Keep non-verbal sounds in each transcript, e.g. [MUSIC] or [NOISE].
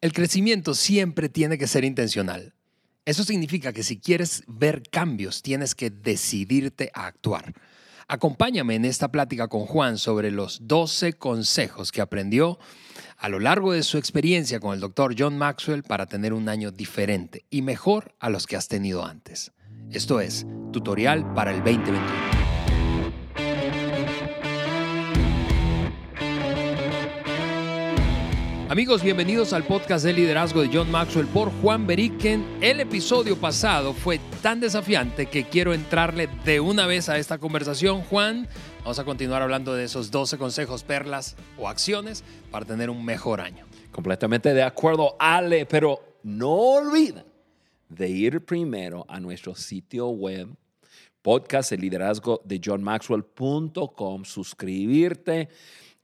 El crecimiento siempre tiene que ser intencional. Eso significa que si quieres ver cambios, tienes que decidirte a actuar. Acompáñame en esta plática con Juan sobre los 12 consejos que aprendió a lo largo de su experiencia con el doctor John Maxwell para tener un año diferente y mejor a los que has tenido antes. Esto es Tutorial para el 2021. Amigos, bienvenidos al podcast de liderazgo de John Maxwell por Juan Beriken. El episodio pasado fue tan desafiante que quiero entrarle de una vez a esta conversación. Juan, vamos a continuar hablando de esos 12 consejos, perlas o acciones para tener un mejor año. Completamente de acuerdo, Ale, pero no olviden de ir primero a nuestro sitio web podcast de liderazgo de johnmaxwell.com, suscribirte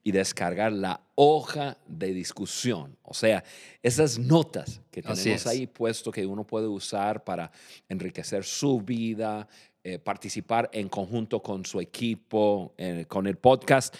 y descargar la hoja de discusión. O sea, esas notas que tenemos ahí puesto que uno puede usar para enriquecer su vida, eh, participar en conjunto con su equipo, eh, con el podcast,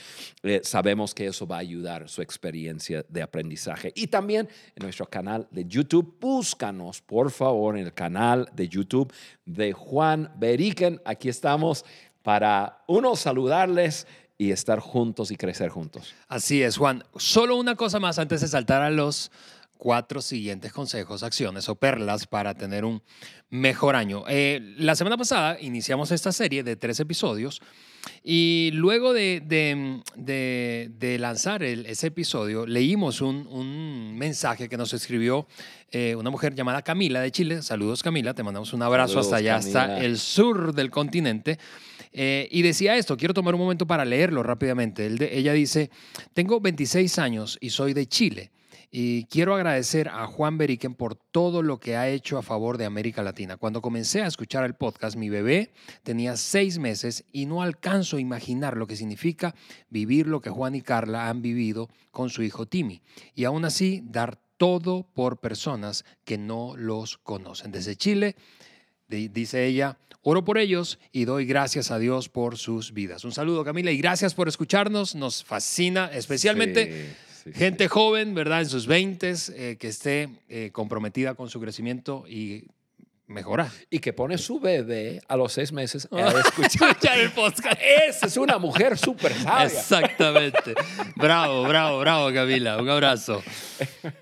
eh, sabemos que eso va a ayudar su experiencia de aprendizaje. Y también en nuestro canal de YouTube, búscanos por favor en el canal de YouTube de Juan Beriken. Aquí estamos para, uno, saludarles y estar juntos y crecer juntos. Así es, Juan. Solo una cosa más antes de saltar a los cuatro siguientes consejos, acciones o perlas para tener un mejor año. Eh, la semana pasada iniciamos esta serie de tres episodios y luego de, de, lanzar ese episodio leímos un, mensaje que nos escribió eh, una mujer llamada Camila de Chile. Saludos Camila, te mandamos un abrazo hasta allá, hasta el sur del continente. Eh, y decía esto, quiero tomar un momento para leerlo rápidamente. ella dice, tengo 26 años y soy de Chile. Y quiero agradecer a Juan Beriken por todo lo que ha hecho a favor de América Latina. Cuando comencé a escuchar el podcast, mi bebé tenía seis meses y no alcanzo a imaginar lo que significa vivir lo que Juan y Carla han vivido con su hijo Timmy. Y aún así, dar todo por personas que no los conocen. Desde Chile, dice ella, oro por ellos y doy gracias a Dios por sus vidas. Un saludo Camila y gracias por escucharnos. Nos fascina especialmente gente joven, ¿verdad? En sus 20 eh, que esté eh, comprometida con su crecimiento y mejorar. Y que pone su bebé a los seis meses a [LAUGHS] escuchar el podcast. Esa es una mujer súper sabia. Exactamente. bravo, bravo, bravo, Camila. Un abrazo.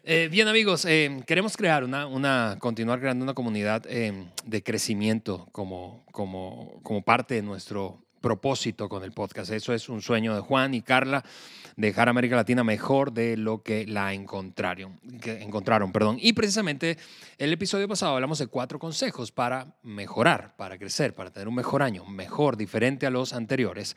Eh, bien, amigos, eh, queremos crear una, una, continuar creando una comunidad eh, de crecimiento como, como, como parte de nuestro propósito con el podcast. Eso es un sueño de Juan y Carla, dejar América Latina mejor de lo que la encontraron. Encontraron perdón. Y precisamente el episodio pasado hablamos de cuatro consejos para mejorar, para crecer, para tener un mejor año, mejor, diferente a los anteriores.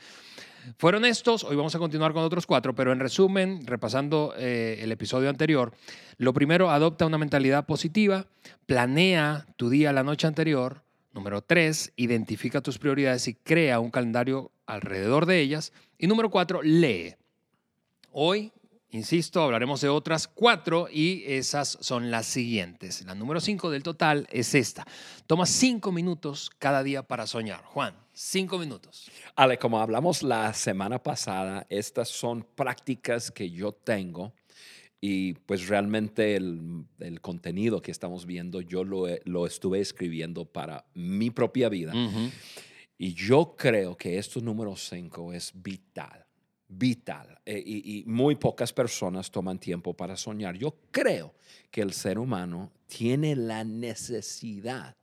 Fueron estos, hoy vamos a continuar con otros cuatro, pero en resumen, repasando eh, el episodio anterior, lo primero, adopta una mentalidad positiva, planea tu día la noche anterior, Número tres, identifica tus prioridades y crea un calendario alrededor de ellas. Y número cuatro, lee. Hoy, insisto, hablaremos de otras cuatro y esas son las siguientes. La número cinco del total es esta. Toma cinco minutos cada día para soñar. Juan, cinco minutos. Ale, como hablamos la semana pasada, estas son prácticas que yo tengo y pues realmente el, el, contenido que estamos viendo yo lo, lo estuve escribiendo para mi propia vida. Y yo creo que esto número 5 es vital, vital. Eh, y, y, muy pocas personas toman tiempo para soñar. Yo creo que el ser humano tiene la necesidad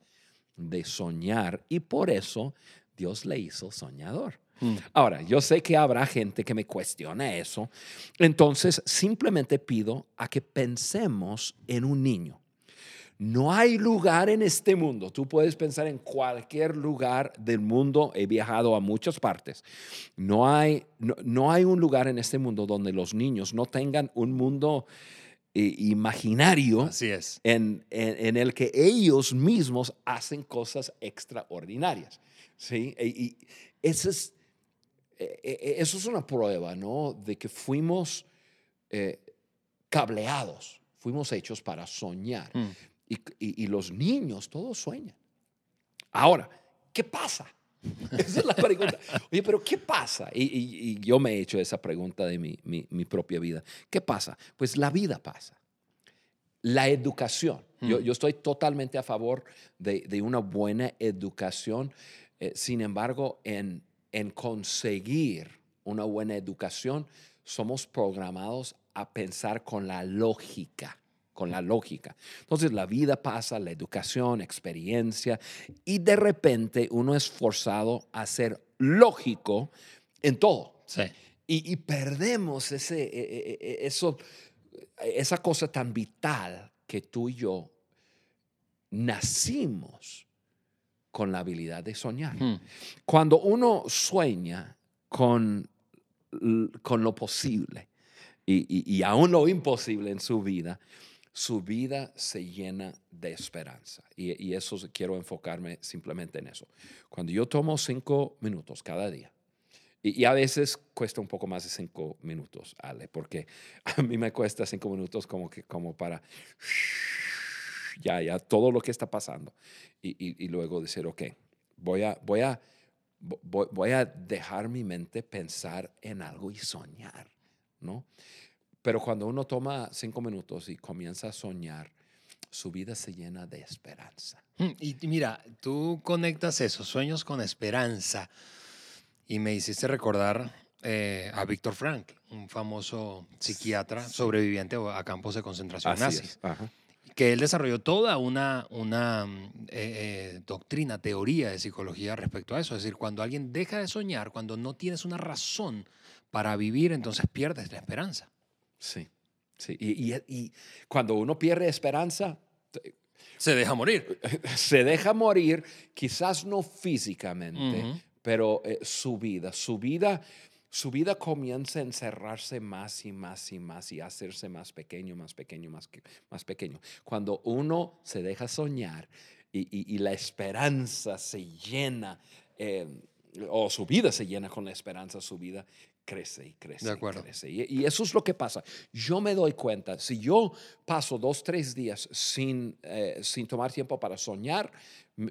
de soñar y por eso Dios le hizo soñador. Mm. Ahora, yo sé que habrá gente que me cuestione eso, entonces simplemente pido a que pensemos en un niño. No hay lugar en este mundo, tú puedes pensar en cualquier lugar del mundo, he viajado a muchas partes, no hay, no, hay un lugar en este mundo donde los niños no tengan un mundo eh, imaginario Así es. En, en, el que ellos mismos hacen cosas extraordinarias. ¿sí? Y, y ese es eso es una prueba, ¿no? De que fuimos eh, cableados, fuimos hechos para soñar. Mm. Y, los niños todos sueñan. Ahora, ¿qué pasa? [LAUGHS] Esa es la pregunta. Oye, pero ¿qué pasa? Y, yo me he hecho esa pregunta de mi, mi, propia vida. ¿Qué pasa? Pues la vida pasa. la educación. Yo, Mm. yo estoy totalmente a favor de, de una buena educación. Eh, sin embargo, en, en conseguir una buena educación, somos programados a pensar con la lógica, con la lógica. Entonces la vida pasa, la educación, experiencia, y de repente uno es forzado a ser lógico en todo. Sí. Y, y perdemos ese, e- e- e- eso, esa cosa tan vital que tú y yo nacimos con la habilidad de soñar. Mm. Cuando uno sueña con, con lo posible y, y- y aún lo imposible en su vida, su vida se llena de esperanza. Y, y eso quiero enfocarme simplemente en eso. Cuando yo tomo cinco minutos cada día, y, y a veces cuesta un poco más de cinco minutos, Ale, porque [LAUGHS] a mí me cuesta cinco minutos como, que, como para ya, ya, todo lo que está pasando. Y, y- y luego decir, ok, voy a, voy, a, voy, voy a dejar mi mente pensar en algo y soñar, ¿no? Pero cuando uno toma cinco minutos y comienza a soñar, su vida se llena de esperanza. Mm, Y mira, tú conectas esos sueños con esperanza y me hiciste recordar eh, a Víctor Frankl, un famoso psiquiatra sobreviviente a campos de concentración Así nazis. Que él desarrolló toda una, una mm, eh, eh, doctrina, teoría de psicología respecto a eso. Es decir, cuando alguien deja de soñar, cuando no tienes una razón para vivir, entonces pierdes la esperanza. Sí, sí. Y, y- y cuando uno pierde esperanza, Se deja morir. [LAUGHS] se deja morir, quizás no físicamente, pero eh, su vida, su vida, su vida comienza a encerrarse más y más y más y a hacerse más pequeño, más pequeño, más, que- más pequeño. Cuando uno se deja soñar y, y- y la esperanza se llena, eh, o su vida se llena con la esperanza, su vida crece y crece. De y acuerdo. crece. Y eso es lo que pasa. Yo me doy cuenta, si yo paso dos, tres días sin, eh, sin tomar tiempo para soñar,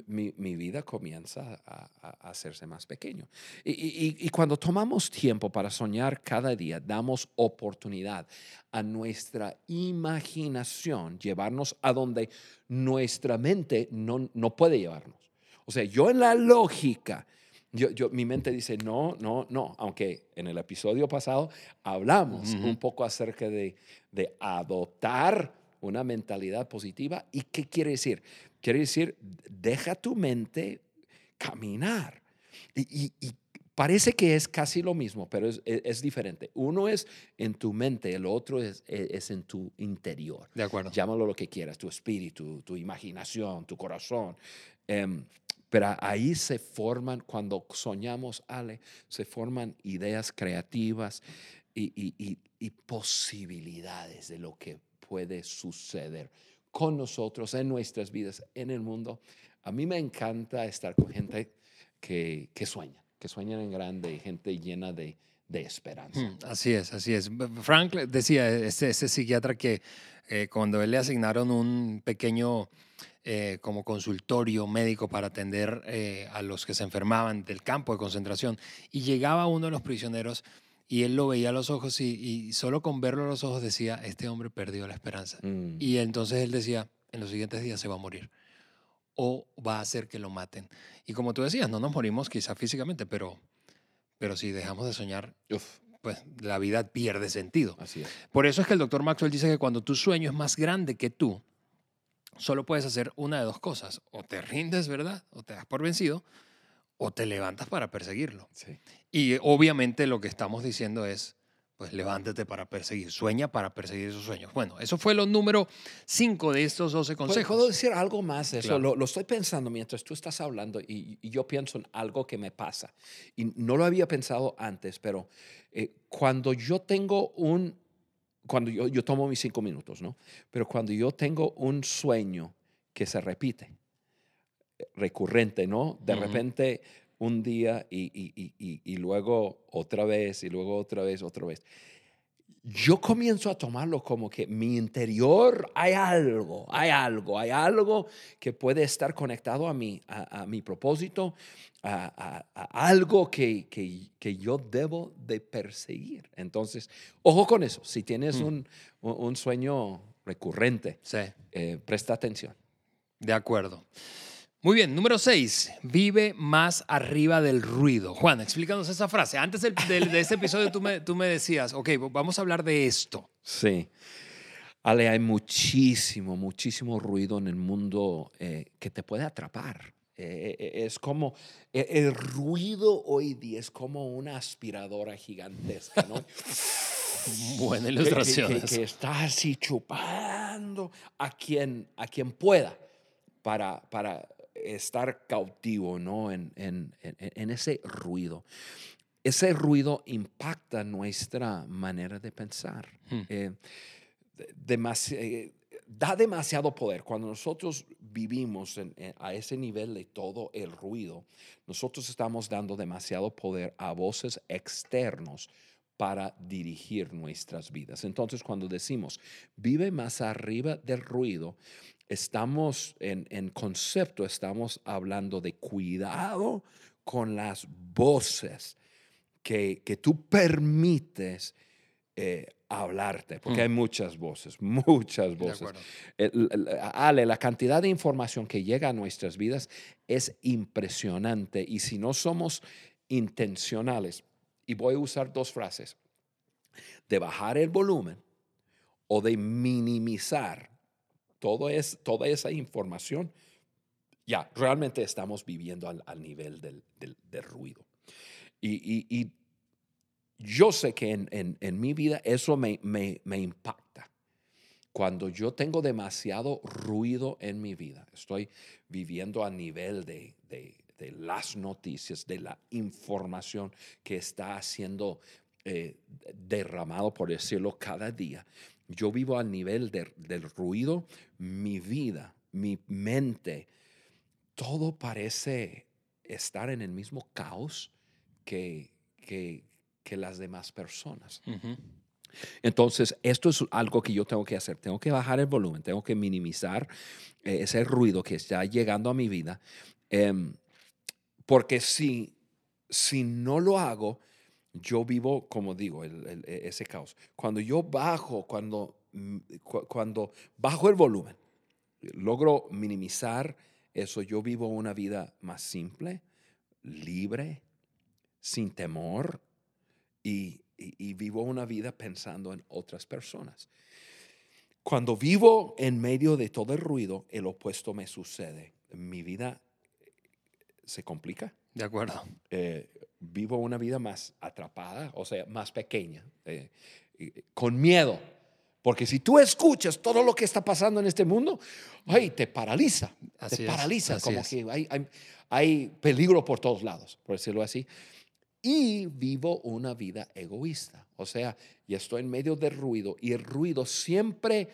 mi- vida comienza a, a- a hacerse más pequeño. Y, y- y- cuando tomamos tiempo para soñar cada día, damos oportunidad a nuestra imaginación llevarnos a donde nuestra mente no, no puede llevarnos. O sea, yo en la lógica, yo, yo- mi mente dice, no, no, no, aunque en el episodio pasado hablamos un poco acerca de, de adoptar una mentalidad positiva. ¿Y qué quiere decir? Quiere decir, deja tu mente caminar. Y, y- y parece que es casi lo mismo, pero es, es- es diferente. Uno es en tu mente, el otro es, es- en tu interior. De acuerdo. Llámalo lo que quieras, tu espíritu, tu imaginación, tu corazón. Em, pero ahí se forman, cuando soñamos, Ale, se forman ideas creativas y, y- y- y posibilidades de lo que puede suceder con nosotros, en nuestras vidas, en el mundo. A mí me encanta estar con gente que, sueña, que sueñan en grande, gente llena de, esperanza. Mm, Así es, así es. Frank decía, ese, ese psiquiatra, que eh, cuando él le asignaron un pequeño eh, como consultorio médico para atender eh, a los que se enfermaban del campo de concentración, y llegaba uno de los prisioneros y él lo veía a los ojos y, y solo con verlo a los ojos decía, este hombre perdió la esperanza. Mm. Y entonces él decía, en los siguientes días se va a morir o va a hacer que lo maten. Y como tú decías, no nos morimos quizá físicamente, pero, pero si dejamos de soñar, Uf, pues la vida pierde sentido. así es. Por eso es que el doctor Maxwell dice que cuando tu sueño es más grande que tú, solo puedes hacer una de dos cosas. O te rindes, ¿verdad? O te das por vencido, o te levantas para perseguirlo. Sí. Y obviamente lo que estamos diciendo es, pues levántate para perseguir, sueña para perseguir esos sueños. Bueno, eso fue lo número 5 de estos 12 ¿Puedo- consejos. ¿Puedo decir algo más de eso? Claro. Lo, lo estoy pensando mientras tú estás hablando y, y yo pienso en algo que me pasa. Y no lo había pensado antes, pero eh, cuando yo tengo un, cuando yo, yo tomo mis cinco minutos, ¿no? Pero cuando yo tengo un sueño que se repite, recurrente, ¿no? De repente un día y, y- y- y- luego otra vez y luego otra vez, otra vez. Yo comienzo a tomarlo como que mi interior hay algo, hay algo, hay algo que puede estar conectado a mi, a, a mi propósito, a, a- a algo que, que- que yo debo de perseguir. Entonces, ojo con eso. Si tienes Mm. un, un- un sueño recurrente. Sí, Eh, presta atención. de acuerdo. Muy bien, número 6. Vive más arriba del ruido. Juan, explícanos esa frase. Antes del- del- de este episodio tú me, tú me decías, ok, vamos a hablar de esto. Sí. Ale, hay muchísimo, muchísimo ruido en el mundo eh, que te puede atrapar. Eh, eh, es como, eh, el ruido hoy día es como una aspiradora gigantesca, ¿no? [LAUGHS] Buena ilustración. que- que está así chupando a quien, a quien pueda para, para estar cautivo ¿no? en, en- en- en ese ruido. Ese ruido impacta nuestra manera de pensar. Hmm. Eh, demasi- eh, da demasiado poder. Cuando nosotros vivimos en- en- a ese nivel de todo el ruido, nosotros estamos dando demasiado poder a voces externos para dirigir nuestras vidas. Entonces, cuando decimos vive más arriba del ruido, estamos en, en concepto, estamos hablando de cuidado con las voces que, que tú permites eh, hablarte, porque Mm. hay muchas voces, muchas voces. acuerdo. El- el- Ale, la cantidad de información que llega a nuestras vidas es impresionante y si no somos intencionales, y voy a usar dos frases, de bajar el volumen o de minimizar todo es, toda esa información, ya, realmente estamos viviendo al, al nivel del, del- ruido. Y, y- y yo sé que en, en- mi vida eso me, me- me impacta. Cuando yo tengo demasiado ruido en mi vida, estoy viviendo a nivel de, de- las noticias, de la información que está siendo eh, derramado, por decirlo, cada día. Yo vivo al nivel de- del ruido, mi vida, mi mente, todo parece estar en el mismo caos que, que, que las demás personas. Entonces, esto es algo que yo tengo que hacer. Tengo que bajar el volumen, tengo que minimizar eh, ese ruido que está llegando a mi vida. em, porque si, si no lo hago, yo vivo, como digo, el- el- e- ese caos. Cuando yo bajo, cuando, mm, cu- cuando bajo el volumen, logro minimizar eso, yo vivo una vida más simple, libre, sin temor y, y- y vivo una vida pensando en otras personas. Cuando vivo en medio de todo el ruido, el opuesto me sucede. Mi vida se complica. De acuerdo. Eh, vivo una vida más atrapada, o sea, más pequeña, eh, y- con miedo. Porque si tú escuchas todo lo que está pasando en este mundo, ay, te paraliza, Así te es, paraliza, como es. que hay, hay, hay peligro por todos lados, por decirlo así. Y vivo una vida egoísta, o sea, y estoy en medio del ruido y el ruido siempre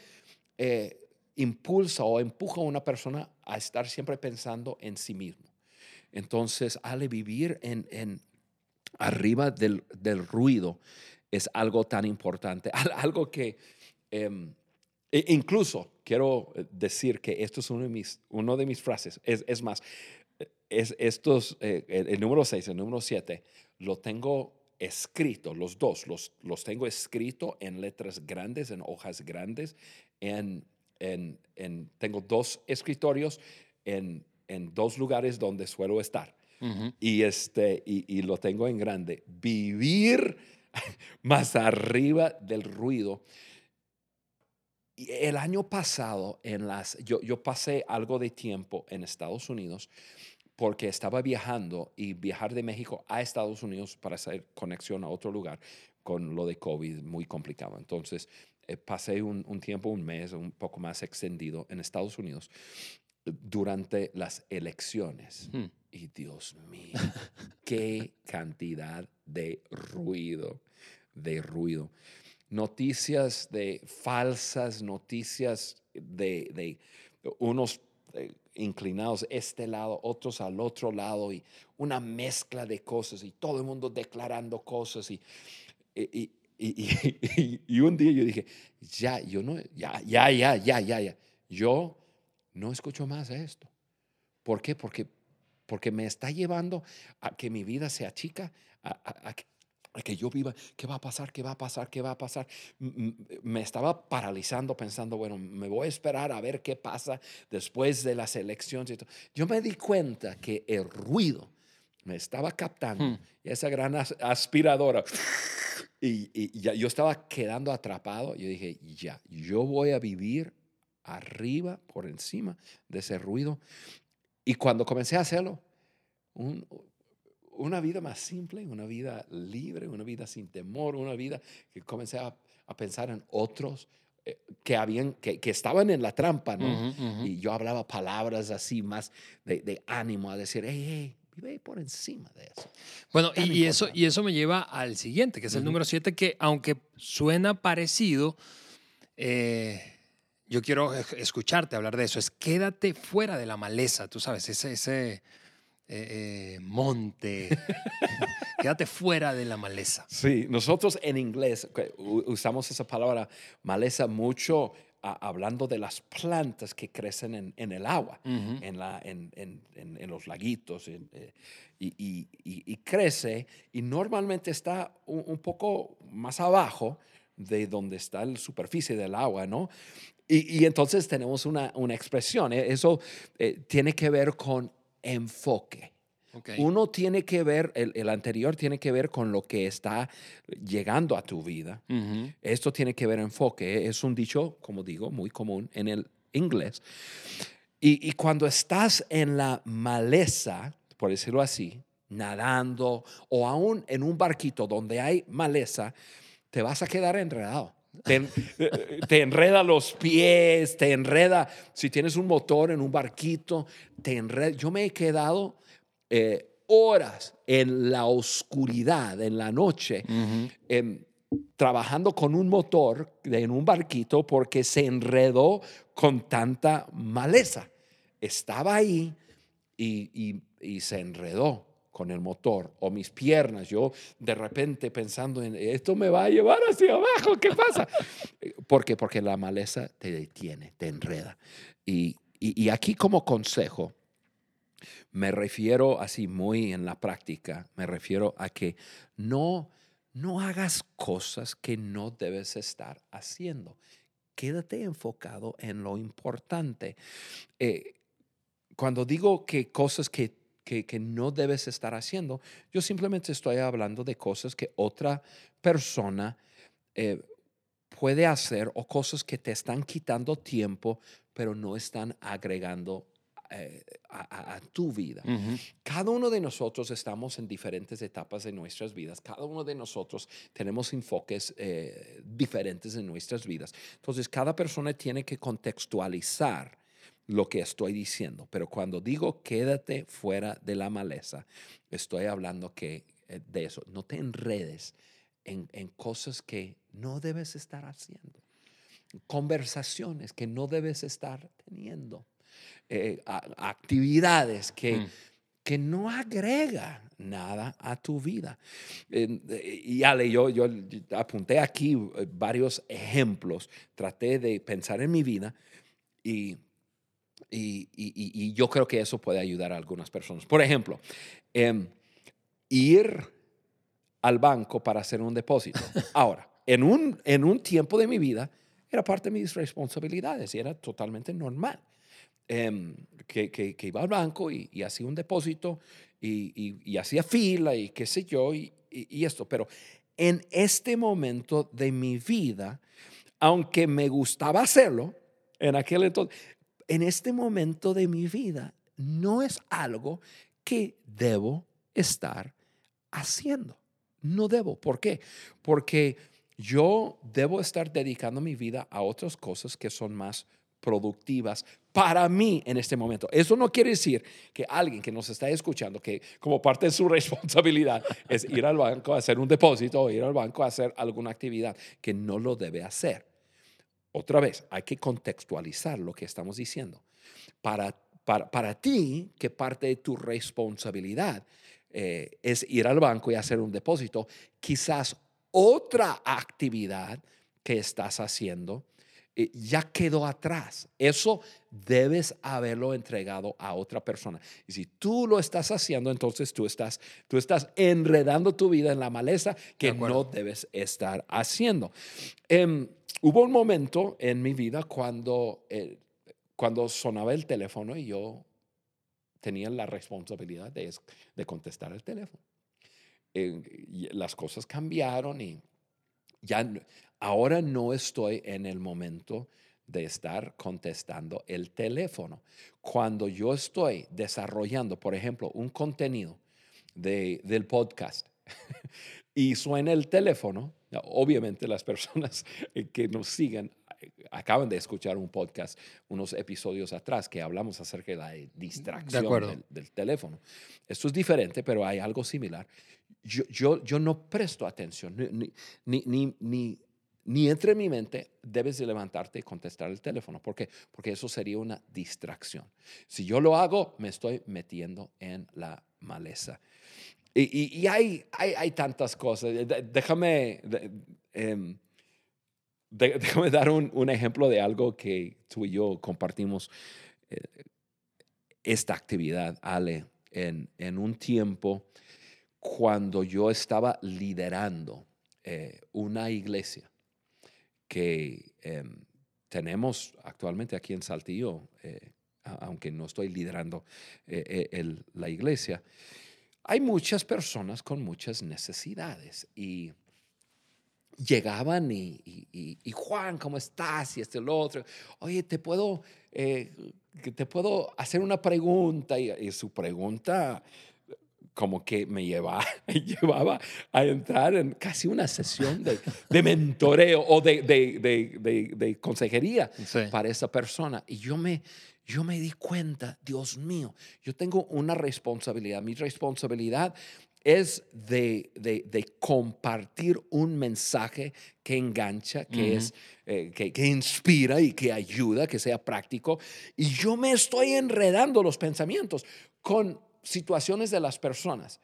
eh, impulsa o empuja a una persona a estar siempre pensando en sí mismo. Entonces, al vivir en, en arriba del, del ruido es algo tan importante, al- [LAUGHS] algo que em, e- incluso quiero eh, decir que esto es uno de mis, uno de mis frases. Es, es más, es, estos, eh, el, el número 6, el número 7, lo tengo escrito, los dos, los, los tengo escrito en letras grandes, en hojas grandes, en, en, en- tengo dos escritorios en, en dos lugares donde suelo estar. Y, este, y, y lo tengo en grande. Vivir [LAUGHS] más arriba del ruido. Y el año pasado, en las, yo, yo pasé algo de tiempo en Estados Unidos porque estaba viajando y viajar de México a Estados Unidos para hacer conexión a otro lugar con lo de COVID muy complicado. Entonces, eh, pasé un, un tiempo, un mes, un poco más extendido en Estados Unidos durante las elecciones. Hmm. Y Dios mío, qué cantidad de ruido, de ruido. Noticias de falsas, noticias de, de unos eh, inclinados este lado, otros al otro lado, y una mezcla de cosas, y todo el mundo declarando cosas. Y, y, y- y- un día yo dije, ya, yo no, ya, ya, ya, ya, ya, ya. Yo no escucho más esto. ¿Por qué? Porque, porque me está llevando a que mi vida sea chica, a, a- a que- que yo viva, ¿qué va a pasar? ¿Qué va a pasar? ¿Qué va a pasar? Me estaba paralizando pensando, bueno, me voy a esperar a ver qué pasa después de las elecciones. Yo me di cuenta que el ruido me estaba captando, hmm. esa gran aspiradora, y, ya, yo estaba quedando atrapado. Yo dije, ya, yo voy a vivir arriba, por encima de ese ruido. Y cuando comencé a hacerlo, un, una vida más simple, una vida libre, una vida sin temor, una vida que comencé a, pensar en otros eh, que, habían, que, que, estaban en la trampa, ¿no? Y yo hablaba palabras así más de, ánimo, a decir, hey, hey, vive por encima de eso. Bueno, y, eso, y eso me lleva al siguiente, que es el número siete, que aunque suena parecido, eh, yo quiero escucharte hablar de eso, es quédate fuera de la maleza, tú sabes, ese... ese eh, eh, monte. [LAUGHS] Quédate fuera de la maleza. Sí, nosotros en inglés usamos esa palabra maleza mucho hablando de las plantas que crecen en, el agua, en, la, en, en, los laguitos, eh, y, y, crece y normalmente está un, poco más abajo de donde está la superficie del agua, ¿no? Y, entonces tenemos una, una expresión, eso tiene que ver con enfoque. Uno tiene que ver, el, anterior tiene que ver con lo que está llegando a tu vida. Esto tiene que ver enfoque. Es un dicho, como digo, muy común en el inglés. Y, cuando estás en la maleza, por decirlo así, nadando o aún en un barquito donde hay maleza, te vas a quedar enredado. Te, te, enreda los pies, te enreda, si tienes un motor en un barquito, te enreda. Yo me he quedado eh, horas en la oscuridad, en la noche, em, trabajando con un motor en un barquito porque se enredó con tanta maleza. Estaba ahí y, y se enredó con el motor o mis piernas, yo de repente pensando en esto me va a llevar hacia abajo, ¿qué pasa? [LAUGHS] ¿Por qué? Porque la maleza te detiene, te enreda. Y, y, aquí como consejo, me refiero así muy en la práctica, me refiero a que no, no hagas cosas que no debes estar haciendo. Quédate enfocado en lo importante. Eh, cuando digo que cosas que que, no debes estar haciendo. Yo simplemente estoy hablando de cosas que otra persona eh, puede hacer o cosas que te están quitando tiempo, pero no están agregando eh, a, tu vida. Cada uno de nosotros estamos en diferentes etapas de nuestras vidas. Cada uno de nosotros tenemos enfoques eh, diferentes en nuestras vidas. Entonces, cada persona tiene que contextualizar lo que estoy diciendo, pero cuando digo quédate fuera de la maleza, estoy hablando que, eh, de eso. No te enredes en, cosas que no debes estar haciendo, conversaciones que no debes estar teniendo, eh, actividades que, mm. que no agrega nada a tu vida. Eh, y Ale, yo, yo apunté aquí varios ejemplos, traté de pensar en mi vida y y, yo creo que eso puede ayudar a algunas personas. Por ejemplo, em, ir al banco para hacer un depósito. [LAUGHS] Ahora, en un, en un tiempo de mi vida, era parte de mis responsabilidades y era totalmente normal. Em, que, que, iba al banco y, y hacía un depósito y, y, hacía fila y qué sé yo y, esto. Pero en este momento de mi vida, aunque me gustaba hacerlo, en aquel entonces, en este momento de mi vida no es algo que debo estar haciendo. No debo. ¿Por qué? Porque yo debo estar dedicando mi vida a otras cosas que son más productivas para mí en este momento. Eso no quiere decir que alguien que nos está escuchando, que como parte de su [LAUGHS] responsabilidad es ir al banco a hacer un depósito o ir al banco a hacer alguna actividad, que no lo debe hacer. Otra vez, hay que contextualizar lo que estamos diciendo. Para, para, ti, que parte de tu responsabilidad eh, es ir al banco y hacer un depósito, quizás otra actividad que estás haciendo eh, ya quedó atrás. Eso debes haberlo entregado a otra persona. Y si tú lo estás haciendo, entonces tú estás, tú estás enredando tu vida en la maleza que no debes estar haciendo. Em, hubo un momento en mi vida cuando, eh, cuando sonaba el teléfono y yo tenía la responsabilidad de, de contestar el teléfono. las cosas cambiaron y ya ahora no estoy en el momento de estar contestando el teléfono. Cuando yo estoy desarrollando, por ejemplo, un contenido de, del podcast [LAUGHS] y suena el teléfono, obviamente las personas [LAUGHS] que nos siguen eh, acaban de escuchar un podcast unos episodios atrás que hablamos acerca de la distracción del, teléfono. Esto es diferente, pero hay algo similar. Yo, yo, yo no presto atención, ni, ni, ni, ni ni entre mi mente debes de levantarte y contestar el teléfono. ¿Por qué? Porque eso sería una distracción. Si yo lo hago, me estoy metiendo en la maleza. Y, hay, hay, tantas cosas. Déjame, em, [LAUGHS] déjame dar un, ejemplo de algo que tú y yo compartimos. Eh, esta actividad, Ale, en, en, un tiempo cuando yo estaba liderando eh, una iglesia que em, tenemos actualmente aquí en Saltillo, eh, aunque no estoy liderando eh, eh, la iglesia, hay muchas personas con muchas necesidades y llegaban y, Juan, ¿cómo estás? Y este lo otro. Oye, te puedo, te puedo hacer una pregunta y su pregunta como que me llevaba, [LAUGHS] llevaba a entrar en casi una sesión de, de mentoreo o de, de, de consejería para esa persona. Y yo me, yo me di cuenta, Dios mío, yo tengo una responsabilidad. Mi responsabilidad es de, compartir un mensaje que engancha, que, es, eh, que, que, inspira y que ayuda, que sea práctico. Y yo me estoy enredando los pensamientos con situaciones de las personas.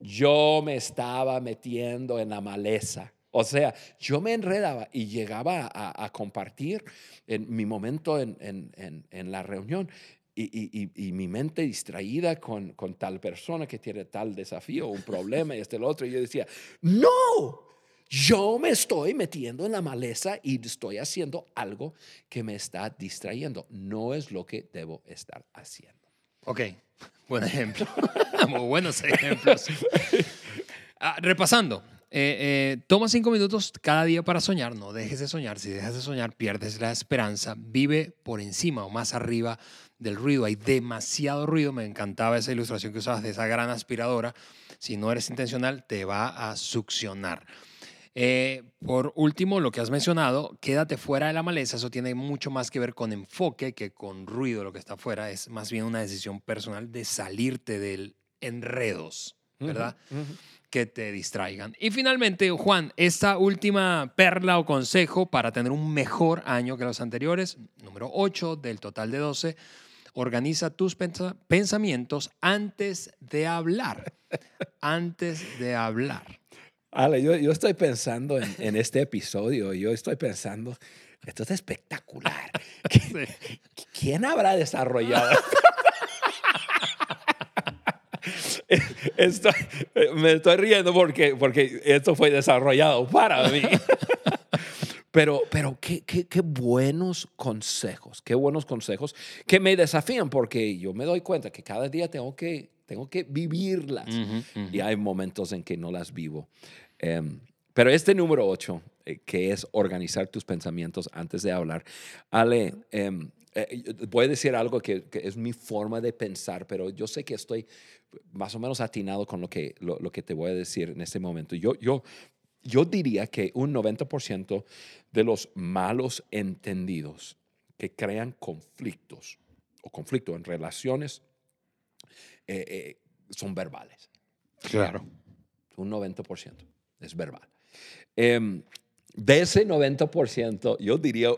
Yo me estaba metiendo en la maleza. O sea, yo me enredaba y llegaba a, compartir en mi momento en, la reunión y, mi mente distraída con, con, tal persona que tiene tal desafío, un problema y este el otro. Y yo decía, no, yo me estoy metiendo en la maleza y estoy haciendo algo que me está distrayendo. No es lo que debo estar haciendo. Ok, Buen ejemplo. [LAUGHS] Muy buenos ejemplos. Ah, repasando. Eh, eh, toma cinco minutos cada día para soñar. No dejes de soñar. Si dejas de soñar, pierdes la esperanza. Vive por encima o más arriba del ruido. Hay demasiado ruido. Me encantaba esa ilustración que usabas de esa gran aspiradora. Si no eres intencional, te va a succionar. Eh, por último, lo que has mencionado, quédate fuera de la maleza, eso tiene mucho más que ver con enfoque que con ruido, lo que está fuera, es más bien una decisión personal de salirte del enredos, ¿verdad? Que te distraigan. Y finalmente, Juan, esta última perla o consejo para tener un mejor año que los anteriores, número 8 del total de 12, organiza tus pensamientos antes de hablar. [LAUGHS] antes de hablar. Ale, yo, yo estoy pensando en, este episodio, yo estoy pensando, esto es espectacular. [LAUGHS] ¿Quién habrá desarrollado? [LAUGHS] estoy, me estoy riendo porque, porque esto fue desarrollado para mí. [LAUGHS] Pero, pero qué, qué, qué, buenos consejos, qué buenos consejos que me desafían porque yo me doy cuenta que cada día tengo que, tengo que vivirlas y hay momentos en que no las vivo. Em, pero este número 8, eh, que es organizar tus pensamientos antes de hablar, Ale, em, eh, voy a decir algo que, es mi forma de pensar, pero yo sé que estoy más o menos atinado con lo que, lo, que te voy a decir en este momento. Yo, yo, yo diría que un 90% de los malos entendidos que crean conflictos o conflicto en relaciones eh, son verbales. Claro. Un 90% es verbal. Em, de ese 90%, yo diría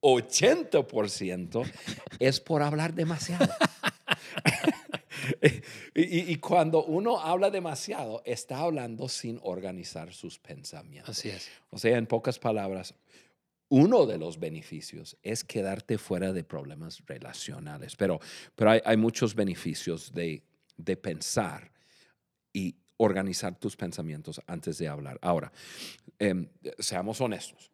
80% es por hablar demasiado. [LAUGHS] y, cuando uno habla demasiado, está hablando sin organizar sus pensamientos. Así es. O sea, en pocas palabras, uno de los beneficios es quedarte fuera de problemas relacionales, pero, pero hay, hay muchos beneficios de, de pensar y organizar tus pensamientos antes de hablar. Ahora, em, seamos honestos.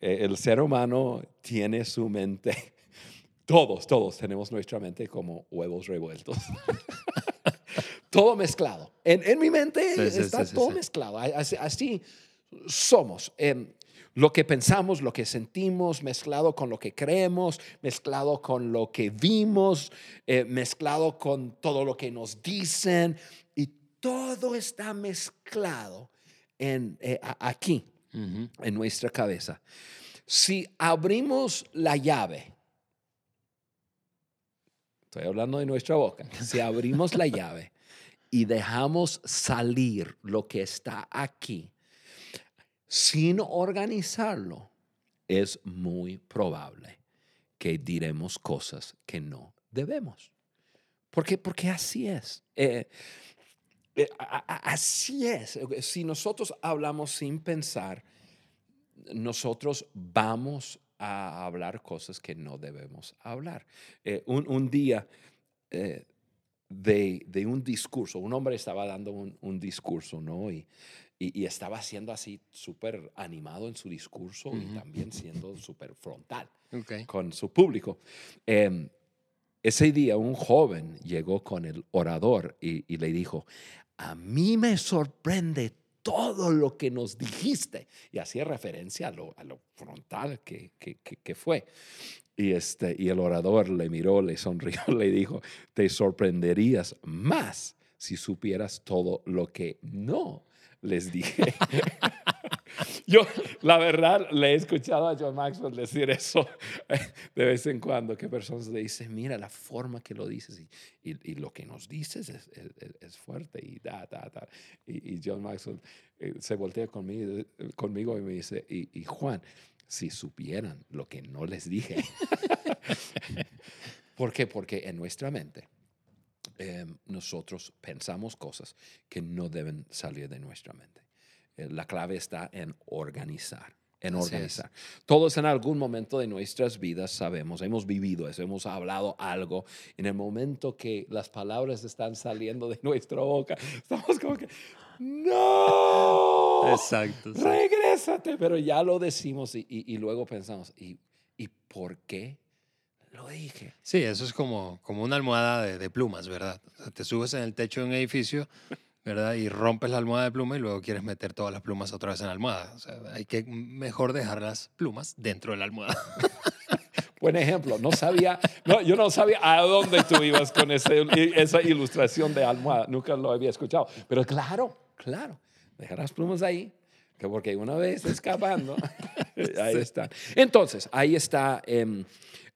Eh, el ser humano tiene su mente, [LAUGHS] todos, todos tenemos nuestra mente como huevos revueltos. [LAUGHS] todo mezclado. En, en mi mente Sí, sí, está sí, todo mezclado. Así, así somos. Em, lo que pensamos, lo que sentimos, mezclado con lo que creemos, mezclado con lo que vimos, eh, mezclado con todo lo que nos dicen, y todo está mezclado en, eh, a- en nuestra cabeza. Si abrimos la llave, estoy hablando de nuestra boca, si abrimos la llave y dejamos salir lo que está aquí sin organizarlo, es muy probable que diremos cosas que no debemos. ¿Por qué? Porque así es. Eh, así es. Si nosotros hablamos sin pensar, nosotros vamos a hablar cosas que no debemos hablar. Eh, un, un día eh, de, de un discurso, un hombre estaba dando un, un discurso, ¿no? Y, y, y estaba siendo así súper animado en su discurso y también siendo súper frontal con su público. Em, ese día un joven llegó con el orador y, y le dijo, a mí me sorprende todo lo que nos dijiste. Y hacía referencia a lo, frontal que- que fue. Y, este, y el orador le miró, le sonrió, [LAUGHS] le dijo, te sorprenderías más si supieras todo lo que no les dije. [LAUGHS] Yo, la verdad, le he escuchado a John Maxwell decir eso de vez en cuando, que personas le dicen, mira la forma que lo dices y, y- y lo que nos dices es, es- es- es fuerte y da, da, da. Y, y John Maxwell eh, se voltea conmigo, conmigo y me dice, y, y Juan, si supieran lo que no les dije. [LAUGHS] ¿Por qué? Porque en nuestra mente eh, nosotros pensamos cosas que no deben salir de nuestra mente. Eh, la clave está en organizar, en organizar. Todos en algún momento de nuestras vidas sabemos, hemos vivido eso, hemos hablado algo. En el momento que las palabras están saliendo de nuestra boca, estamos como que, no, Exacto. sí. regrésate, pero ya lo decimos y, y- y luego pensamos, ¿y, ¿y por qué lo dije? Sí, eso es como, como una almohada de, de plumas, ¿verdad? O sea, te subes en el techo de un edificio, ¿verdad? Y rompes la almohada de pluma y luego quieres meter todas las plumas otra vez en la almohada. O sea, hay que mejor dejar las plumas dentro de la almohada. [LAUGHS] Buen ejemplo. No sabía, no, yo no sabía a dónde tú ibas con ese- esa ilustración de almohada. Nunca lo había escuchado. Pero claro, claro. Dejar las plumas ahí. Que porque una vez escapando, [LAUGHS] ahí está. Entonces, ahí está em,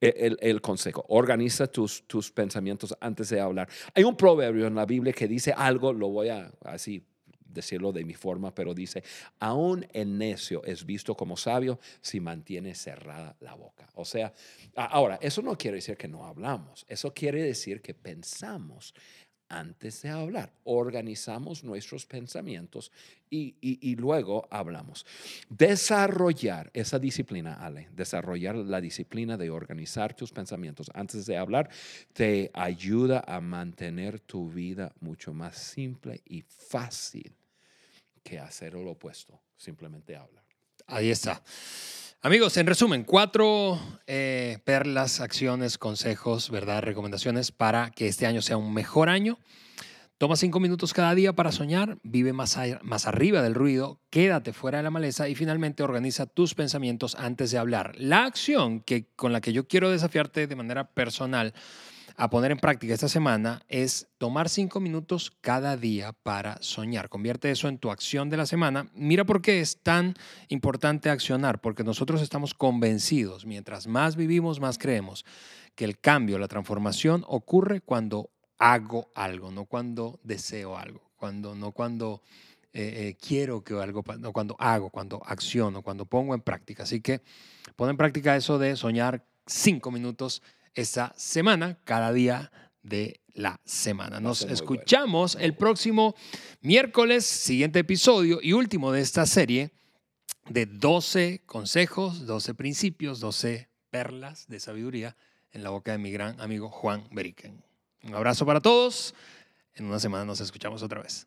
el, el consejo. Organiza tus, tus pensamientos antes de hablar. Hay un proverbio en la Biblia que dice algo, lo voy a así decirlo de mi forma, pero dice, aún el necio es visto como sabio si mantiene cerrada la boca. O sea, ahora, eso no quiere decir que no hablamos, eso quiere decir que pensamos antes de hablar, organizamos nuestros pensamientos y, y- y luego hablamos. Desarrollar esa disciplina, Ale, desarrollar la disciplina de organizar tus pensamientos antes de hablar, te ayuda a mantener tu vida mucho más simple y fácil que hacer lo opuesto, simplemente hablar. Ahí está. Amigos, en resumen, cuatro eh, perlas, acciones, consejos, ¿verdad? Recomendaciones para que este año sea un mejor año. Toma cinco minutos cada día para soñar, vive más, más arriba del ruido, quédate fuera de la maleza y finalmente organiza tus pensamientos antes de hablar. La acción que, con la que yo quiero desafiarte de manera personal a poner en práctica esta semana es tomar cinco minutos cada día para soñar. Convierte eso en tu acción de la semana. Mira por qué es tan importante accionar, porque nosotros estamos convencidos, mientras más vivimos, más creemos, que el cambio, la transformación ocurre cuando hago algo, no cuando deseo algo, cuando, no cuando eh, eh, quiero que algo, no cuando hago, cuando acciono, cuando pongo en práctica. Así que pon en práctica eso de soñar cinco minutos esta semana, cada día de la semana. Nos bueno. escuchamos el próximo miércoles, siguiente episodio y último de esta serie de 12 consejos, 12 principios, 12 perlas de sabiduría en la boca de mi gran amigo Juan Beriken. Un abrazo para todos. En una semana nos escuchamos otra vez.